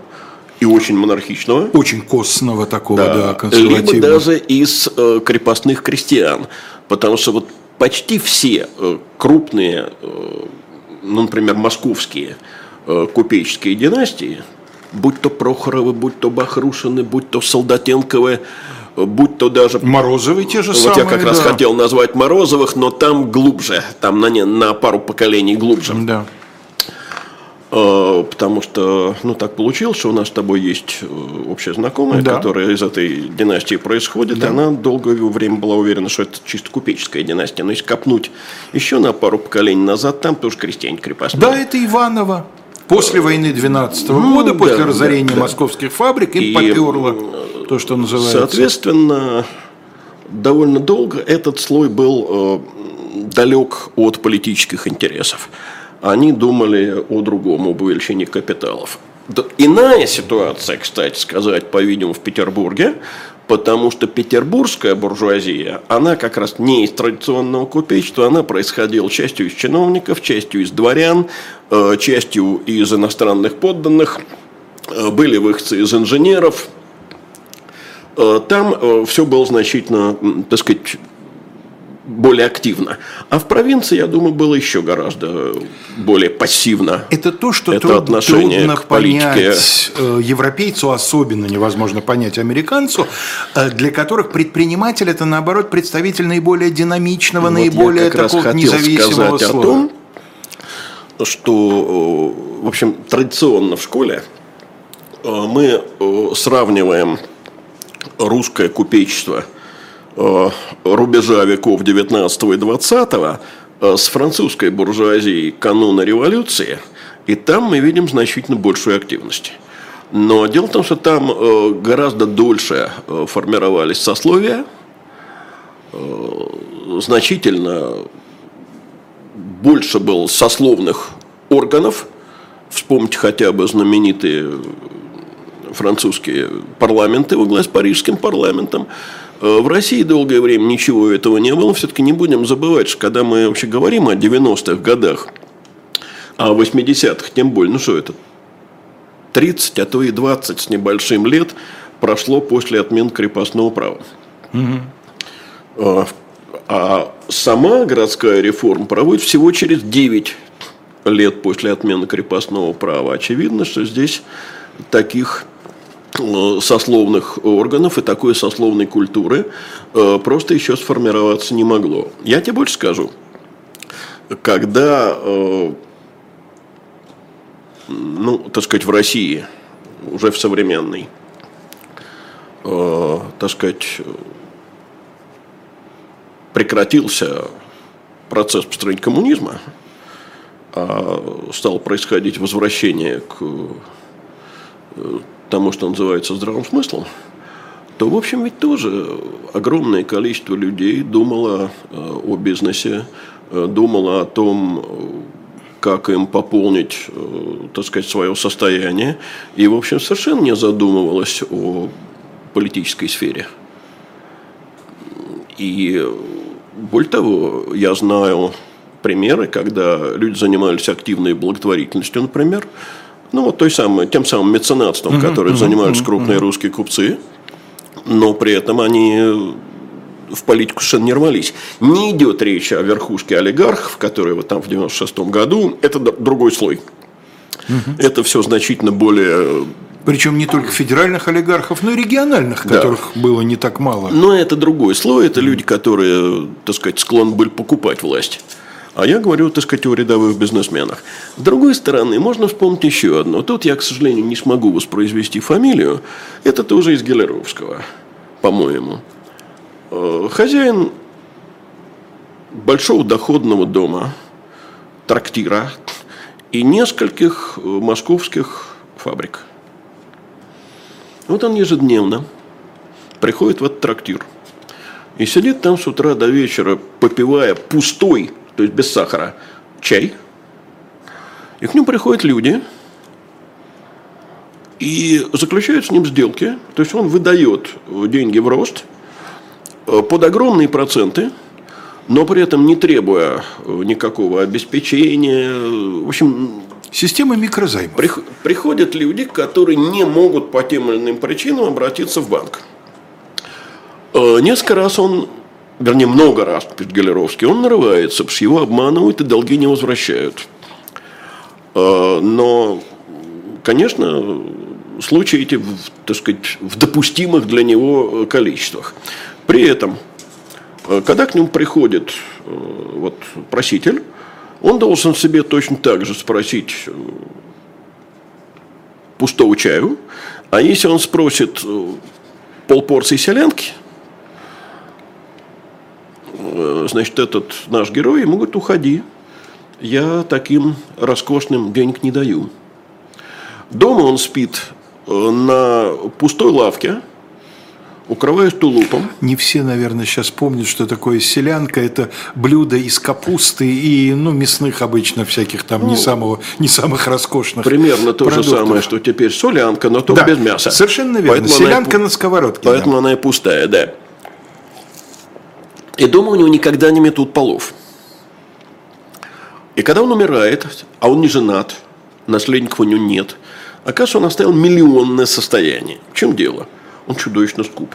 и очень монархичного. Очень костного такого, да, да консервативного. Либо даже из э, крепостных крестьян. Потому что вот почти все э, крупные, ну, например, московские купеческие династии, будь то Прохоровы, будь то Бахрушины, будь то Солдатенковы, будь то даже... Морозовы те же вот самые, я как раз да. хотел назвать Морозовых, но там глубже, там на, не, на пару поколений глубже. Да. Э, Потому что, ну, так получилось, что у нас с тобой есть э, общая знакомая, Да. которая из этой династии происходит. И она долгое время была уверена, что это чисто купеческая династия. Но если копнуть еще на пару поколений назад, там тоже крестьяне крепостные. Да, это Иваново. После войны 12 Ну, года, после да, разорения да, да. московских фабрик, им И, поперло то, что называется. Соответственно, довольно долго этот слой был э, далек от политических интересов. Они думали о другом, об увеличении капиталов. Иная ситуация, кстати сказать, по-видимому, в Петербурге, потому что петербургская буржуазия, она как раз не из традиционного купечества, она происходила частью из чиновников, частью из дворян, э, частью из иностранных подданных, э, были выходцы из инженеров, там все было значительно, так сказать, более активно. А в провинции, я думаю, было еще гораздо более пассивно. Это то, что Это труд- отношение трудно к политике. понять э, европейцу, особенно невозможно понять американцу, э, для которых предприниматель это наоборот представитель наиболее динамичного, Вот наиболее я как раз такого независимого сказать слоя. о том, что, э, в общем, традиционно в школе э, мы э, сравниваем русское купечество э, рубежа веков 19 и 20 э, с французской буржуазией кануна революции, и там мы видим значительно большую активность. Но дело в том, что там э, гораздо дольше формировались сословия, значительно больше было сословных органов. Вспомните хотя бы знаменитые французские парламенты во главе с парижским парламентом. Э, В России долгое время ничего этого не было. Все-таки не будем забывать, что когда мы вообще говорим о 90-х годах, а о 80-х тем более, ну что это, 30, а то и 20 с небольшим лет прошло после отмены крепостного права. А, А сама городская реформа проводит всего через 9 лет после отмены крепостного права. Очевидно, что здесь таких сословных органов и такой сословной культуры э, просто еще сформироваться не могло. Я тебе больше скажу. Когда, э, ну, так сказать, в России, уже в современной, э, так сказать, прекратился процесс построения коммунизма, а стало происходить возвращение к э, тому, что называется здравым смыслом, то, в общем, ведь тоже огромное количество людей думало э, о бизнесе, э, думало о том, как им пополнить, э, так сказать, свое состояние, и, в общем, совершенно не задумывалось о политической сфере. И более того, я знаю примеры, когда люди занимались активной благотворительностью, например, ну вот той самой, тем самым меценатством, которым занимались крупные русские купцы, но при этом они в политику совершенно не рвались. Не идет речь о верхушке олигархов, которые вот там в 96 году, это другой слой. Это все значительно более Причем не только федеральных олигархов, но и региональных, Да. которых было не так мало. Но это другой слой, это люди, которые, так сказать, склонны были покупать власть. А я говорю, так сказать, о рядовых бизнесменах. С другой стороны, можно вспомнить еще одно. Тут я, к сожалению, не смогу воспроизвести фамилию. Это тоже из Гелеровского, по-моему. Э, Хозяин большого доходного дома, трактира и нескольких э, московских фабрик. Вот он ежедневно приходит в этот трактир и сидит там с утра до вечера, попивая пустой, то есть без сахара, чай. И к нему приходят люди и заключают с ним сделки. То есть он выдает деньги в рост э, под огромные проценты, но при этом не требуя э, никакого обеспечения. В общем, Система микрозаймов. Прих- приходят люди, которые не могут по тем или иным причинам обратиться в банк. Э, Несколько раз он, вернее, много раз, пишет Галеровский, он нарывается, потому что его обманывают и долги не возвращают. Э, Но, конечно, случаи эти, так сказать, в допустимых для него количествах. При этом, когда к нему приходит вот, проситель, он должен себе точно так же спросить пустого чаю, а если он спросит полпорции селянки, значит, этот наш герой ему говорит, уходи, я таким роскошным денег не даю. Дома он спит э, на пустой лавке, укрываясь тулупом. Не все, наверное, сейчас помнят, что такое селянка. Это блюдо из капусты и ну, мясных обычно всяких там ну, не, самого, не самых роскошных Примерно то продуктов. же самое, что теперь солянка, но только да, без мяса. Совершенно верно. Поэтому селянка она, на сковородке. Поэтому да. она и пустая, да. И дома у него никогда не метут полов. И когда он умирает, а он не женат, наследников у него нет, оказывается, он оставил миллионное состояние. В чем дело? Он чудовищно скуп.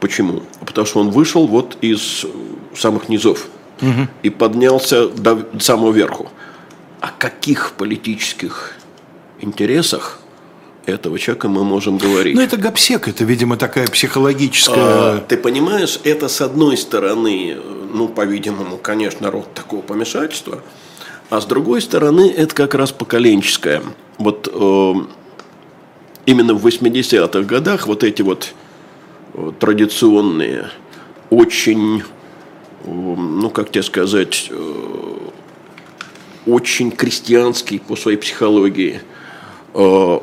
Почему? Потому что он вышел вот из самых низов угу. и поднялся до самого верху. О каких политических интересах этого человека мы можем говорить. Ну, это гопсек, это, видимо, такая психологическая... А, ты понимаешь, это с одной стороны, ну, по-видимому, конечно, род такого помешательства, а с другой стороны, это как раз поколенческое. Вот э, именно в 80-х годах вот эти вот э, традиционные, очень, э, ну, как тебе сказать, э, очень крестьянские по своей психологии э,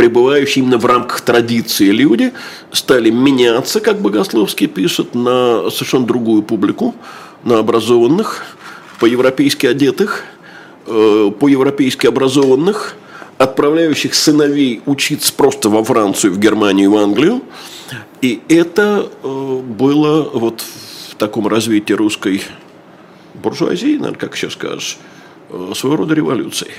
пребывающие именно в рамках традиции люди стали меняться, как Богословский пишет, на совершенно другую публику, на образованных, по-европейски одетых, э, по-европейски образованных, отправляющих сыновей учиться просто во Францию, в Германию, в Англию. И это э, было вот в таком развитии русской буржуазии, наверное, как сейчас скажешь, э, своего рода революцией.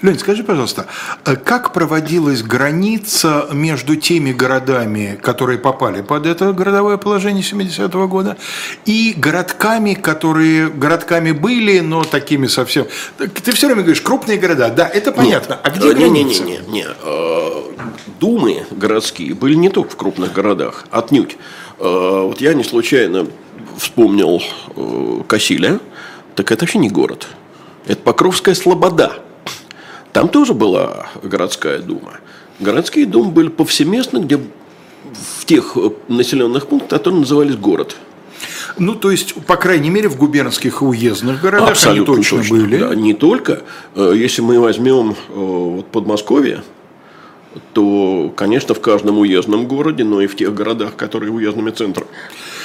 Лень, скажи, пожалуйста, э, как проводилась граница между теми городами, которые попали под это городовое положение 70-го года, и городками, которые городками были, но такими совсем... Ты все время говоришь, крупные города, да, это понятно. Нет, а где граница? Не, не, не, не. Э, думы городские были не только в крупных городах, отнюдь. Э, вот я не случайно вспомнил Кассиля, так это вообще не город. Это Покровская Слобода – там тоже была городская дума. Городские думы были повсеместно, где в тех э, населенных пунктах, которые назывались город. Ну, то есть, по крайней мере, в губернских и уездных городах Абсолютно они точно, точно были. Да, не только. Э, если мы возьмем э, вот, Подмосковье, то, конечно, в каждом уездном городе, но и в тех городах, которые уездными центрами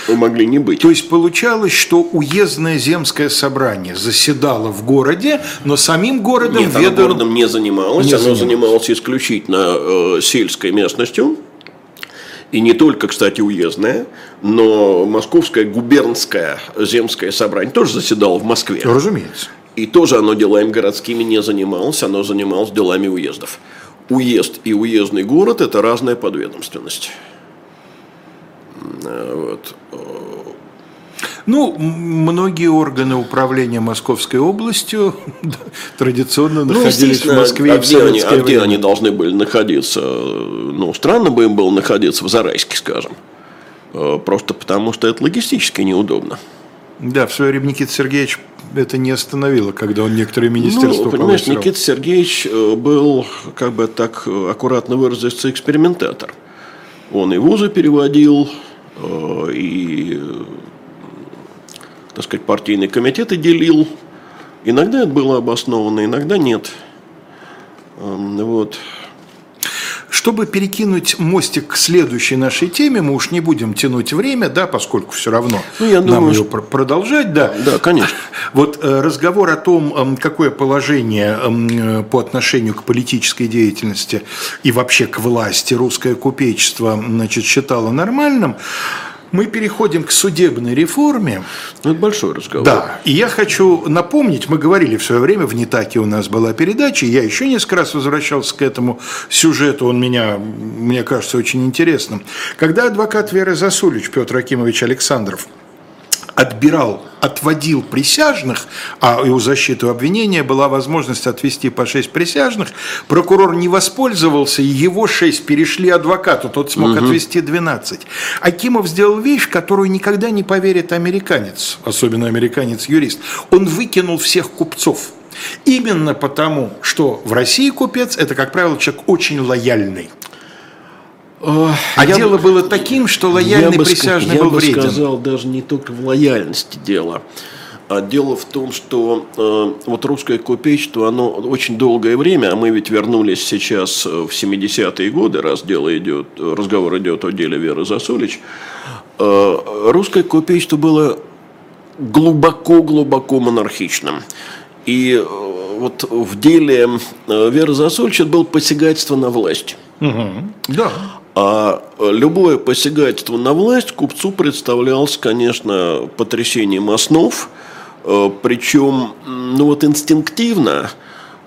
могли не быть. То есть получалось, что уездное земское собрание заседало в городе, но самим городом Нет, ведом... городом не занималось, не оно занималось, занималось исключительно э, сельской местностью. И не только, кстати, уездное, но Московское губернское земское собрание тоже заседало в Москве. Разумеется. И тоже оно делами городскими не занималось, оно занималось делами уездов. Уезд и уездный город – это разная подведомственность. Вот. Ну, многие органы управления Московской областью традиционно ну, находились в Москве. А, где, они, а где они должны были находиться? Ну, странно бы им было находиться в Зарайске, скажем. Э, просто потому, что это логистически неудобно. Да, в свое время Никита Сергеевич это не остановило, когда он некоторые министерства Ну, понимаешь, Никита Сергеевич э, был, как бы так э, аккуратно выразиться, экспериментатор. Он и вузы переводил, и так сказать, партийные комитеты делил. Иногда это было обосновано, иногда нет. Эм, вот. Чтобы перекинуть мостик к следующей нашей теме, мы уж не будем тянуть время, да, поскольку все равно ну, я нам думаю, ее что... продолжать, да. Да, конечно. Вот э, разговор о том, эм, какое положение эм, э, по отношению к политической деятельности и вообще к власти русское купечество значит, считало нормальным, мы переходим к судебной реформе. Ну, это большой разговор. Да. И я хочу напомнить, мы говорили в свое время, в Нетаке у нас была передача, я еще несколько раз возвращался к этому сюжету, он меня, мне кажется, очень интересным. Когда адвокат Веры Засулич Петр Акимович Александров отбирал, отводил присяжных, а у защиты обвинения была возможность отвести по шесть присяжных, прокурор не воспользовался, и его шесть перешли адвокату, тот смог угу. отвести 12. Акимов сделал вещь, которую никогда не поверит американец, особенно американец-юрист. Он выкинул всех купцов. Именно потому, что в России купец – это, как правило, человек очень лояльный. А я дело бы, было таким, что лояльный я присяжный бы, был вреден. Я бы сказал, даже не только в лояльности дело. А дело в том, что э, вот русское купечество, оно очень долгое время, а мы ведь вернулись сейчас в 70-е годы, раз дело идет, разговор идет о деле Веры Засулич, э, русское купечество было глубоко-глубоко монархичным. И э, вот в деле э, Веры Засулич это было посягательство на власть. Угу. Да. А любое посягательство на власть купцу представлялось, конечно, потрясением основ, э, причем, ну вот инстинктивно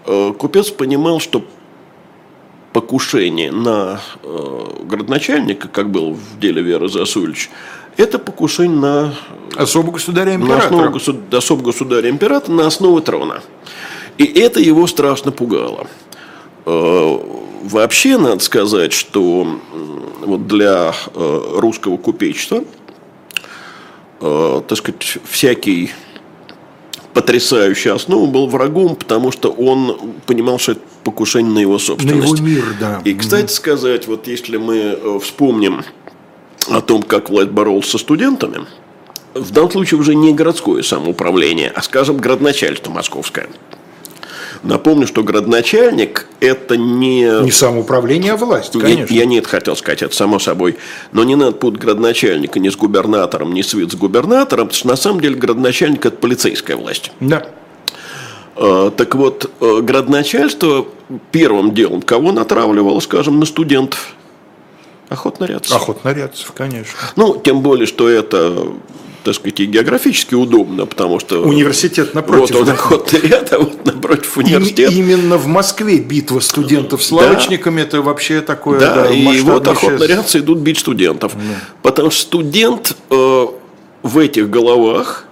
э, купец понимал, что покушение на э, городначальника, как был в деле Веры Засульевич, это покушение на особого государя-императора. На основу особого государя-императора на основу трона. И это его страшно пугало. Вообще, надо сказать, что вот для э, русского купечества, э, так сказать, всякий потрясающий основу был врагом, потому что он понимал, что это покушение на его собственность. На его мир, да. И, кстати сказать, вот если мы э, вспомним о том, как власть боролась со студентами, в данном случае уже не городское самоуправление, а, скажем, градоначальство московское – Напомню, что градоначальник – это не… Не самоуправление, а власть, конечно. Я, я не это хотел сказать, это само собой. Но не надо путать градоначальника ни с губернатором, ни с вице-губернатором, потому что на самом деле градоначальник – это полицейская власть. Да. А, так вот, э, градоначальство первым делом кого натравливало, скажем, на студентов? Охотнорядцев. Охотнорядцев, конечно. Ну, тем более, что это так сказать, и географически удобно, потому что... Университет напротив. Вот он охотный ряд, а вот напротив университет. И, именно в Москве битва студентов с лавочниками, да. это вообще такое... Да, да и вот охотные рядцы идут бить студентов. Да. Потому что студент э, в этих головах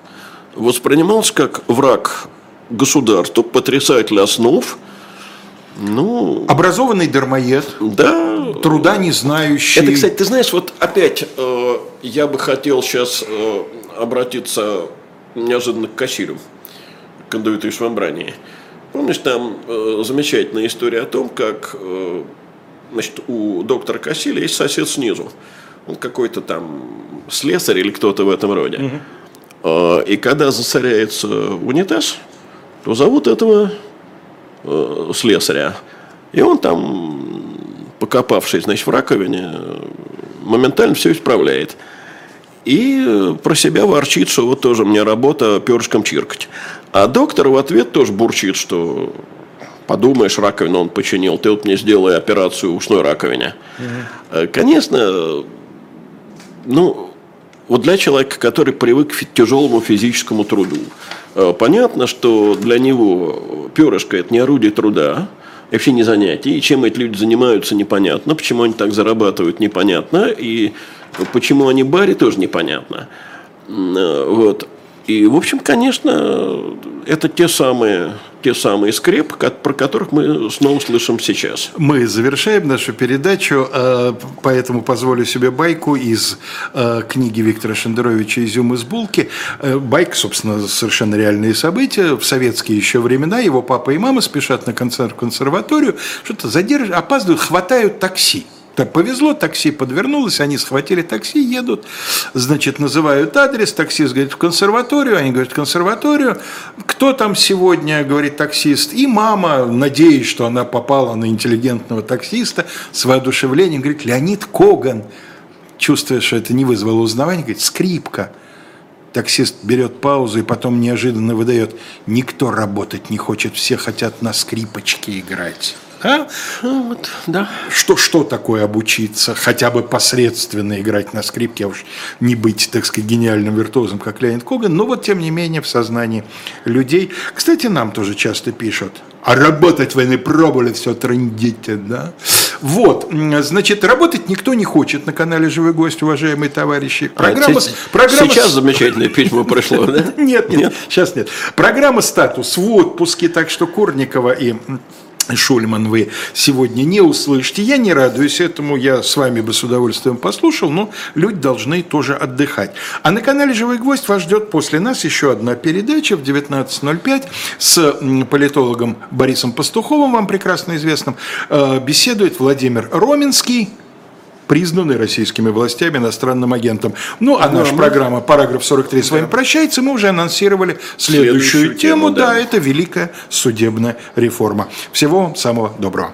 воспринимался как враг государства, потрясатель основ, ну, Образованный дармоед, да, труда не знающий. Это, кстати, ты знаешь, вот опять э, я бы хотел сейчас э, обратиться неожиданно к Кассирю, кондуиту из Швамбрании. Помнишь, там э, замечательная история о том, как э, значит, у доктора Кассиля есть сосед снизу. Он какой-то там слесарь или кто-то в этом роде. Угу. Э, и когда засоряется унитаз, то зовут этого э, слесаря. И он там, покопавшись значит, в раковине, моментально все исправляет. И про себя ворчит, что вот тоже мне работа перышком чиркать. А доктор в ответ тоже бурчит, что подумаешь, раковину он починил, ты вот мне сделай операцию в ушной раковине. Угу. Конечно, ну, вот для человека, который привык к тяжелому физическому труду, э, понятно, что для него перышко – это не орудие труда, вообще не занятие. И чем эти люди занимаются, непонятно. Почему они так зарабатывают, непонятно. И почему они баре, тоже непонятно. Вот. И, в общем, конечно, это те самые, те самые скреп, про которых мы снова слышим сейчас. Мы завершаем нашу передачу, э, поэтому позволю себе байку из э, книги Виктора Шендеровича «Изюм из булки». Э, байк, собственно, совершенно реальные события. В советские еще времена его папа и мама спешат на концерт в консерваторию, что-то задерживают, опаздывают, хватают такси. Так повезло, такси подвернулось, они схватили такси, едут, значит, называют адрес, таксист говорит, в консерваторию, они говорят, в консерваторию. Кто там сегодня, говорит таксист, и мама, надеясь, что она попала на интеллигентного таксиста, с воодушевлением, говорит, Леонид Коган, чувствуя, что это не вызвало узнавания, говорит, скрипка. Таксист берет паузу и потом неожиданно выдает, никто работать не хочет, все хотят на скрипочке играть. А? Ну, вот, да. Что, что такое обучиться? Хотя бы посредственно играть на скрипке, а уж не быть, так сказать, гениальным виртуозом, как Леонид Коган. Но вот, тем не менее, в сознании людей... Кстати, нам тоже часто пишут. А работать вы не пробовали, все трындите, да? Вот, значит, работать никто не хочет на канале «Живой гость», уважаемые товарищи. Программа, а, программа... Сейчас замечательное письмо пришло, да? Нет, нет, сейчас нет. Программа «Статус» в отпуске, так что Корникова и Шульман вы сегодня не услышите. Я не радуюсь этому, я с вами бы с удовольствием послушал, но люди должны тоже отдыхать. А на канале «Живой гвоздь» вас ждет после нас еще одна передача в 19.05 с политологом Борисом Пастуховым, вам прекрасно известным. Э, беседует Владимир Роменский, признанный российскими властями иностранным агентом. Ну, а наша программа «Параграф 43» с вами прощается. Мы уже анонсировали следующую, следующую тему. тему да. да, это великая судебная реформа. Всего вам самого доброго.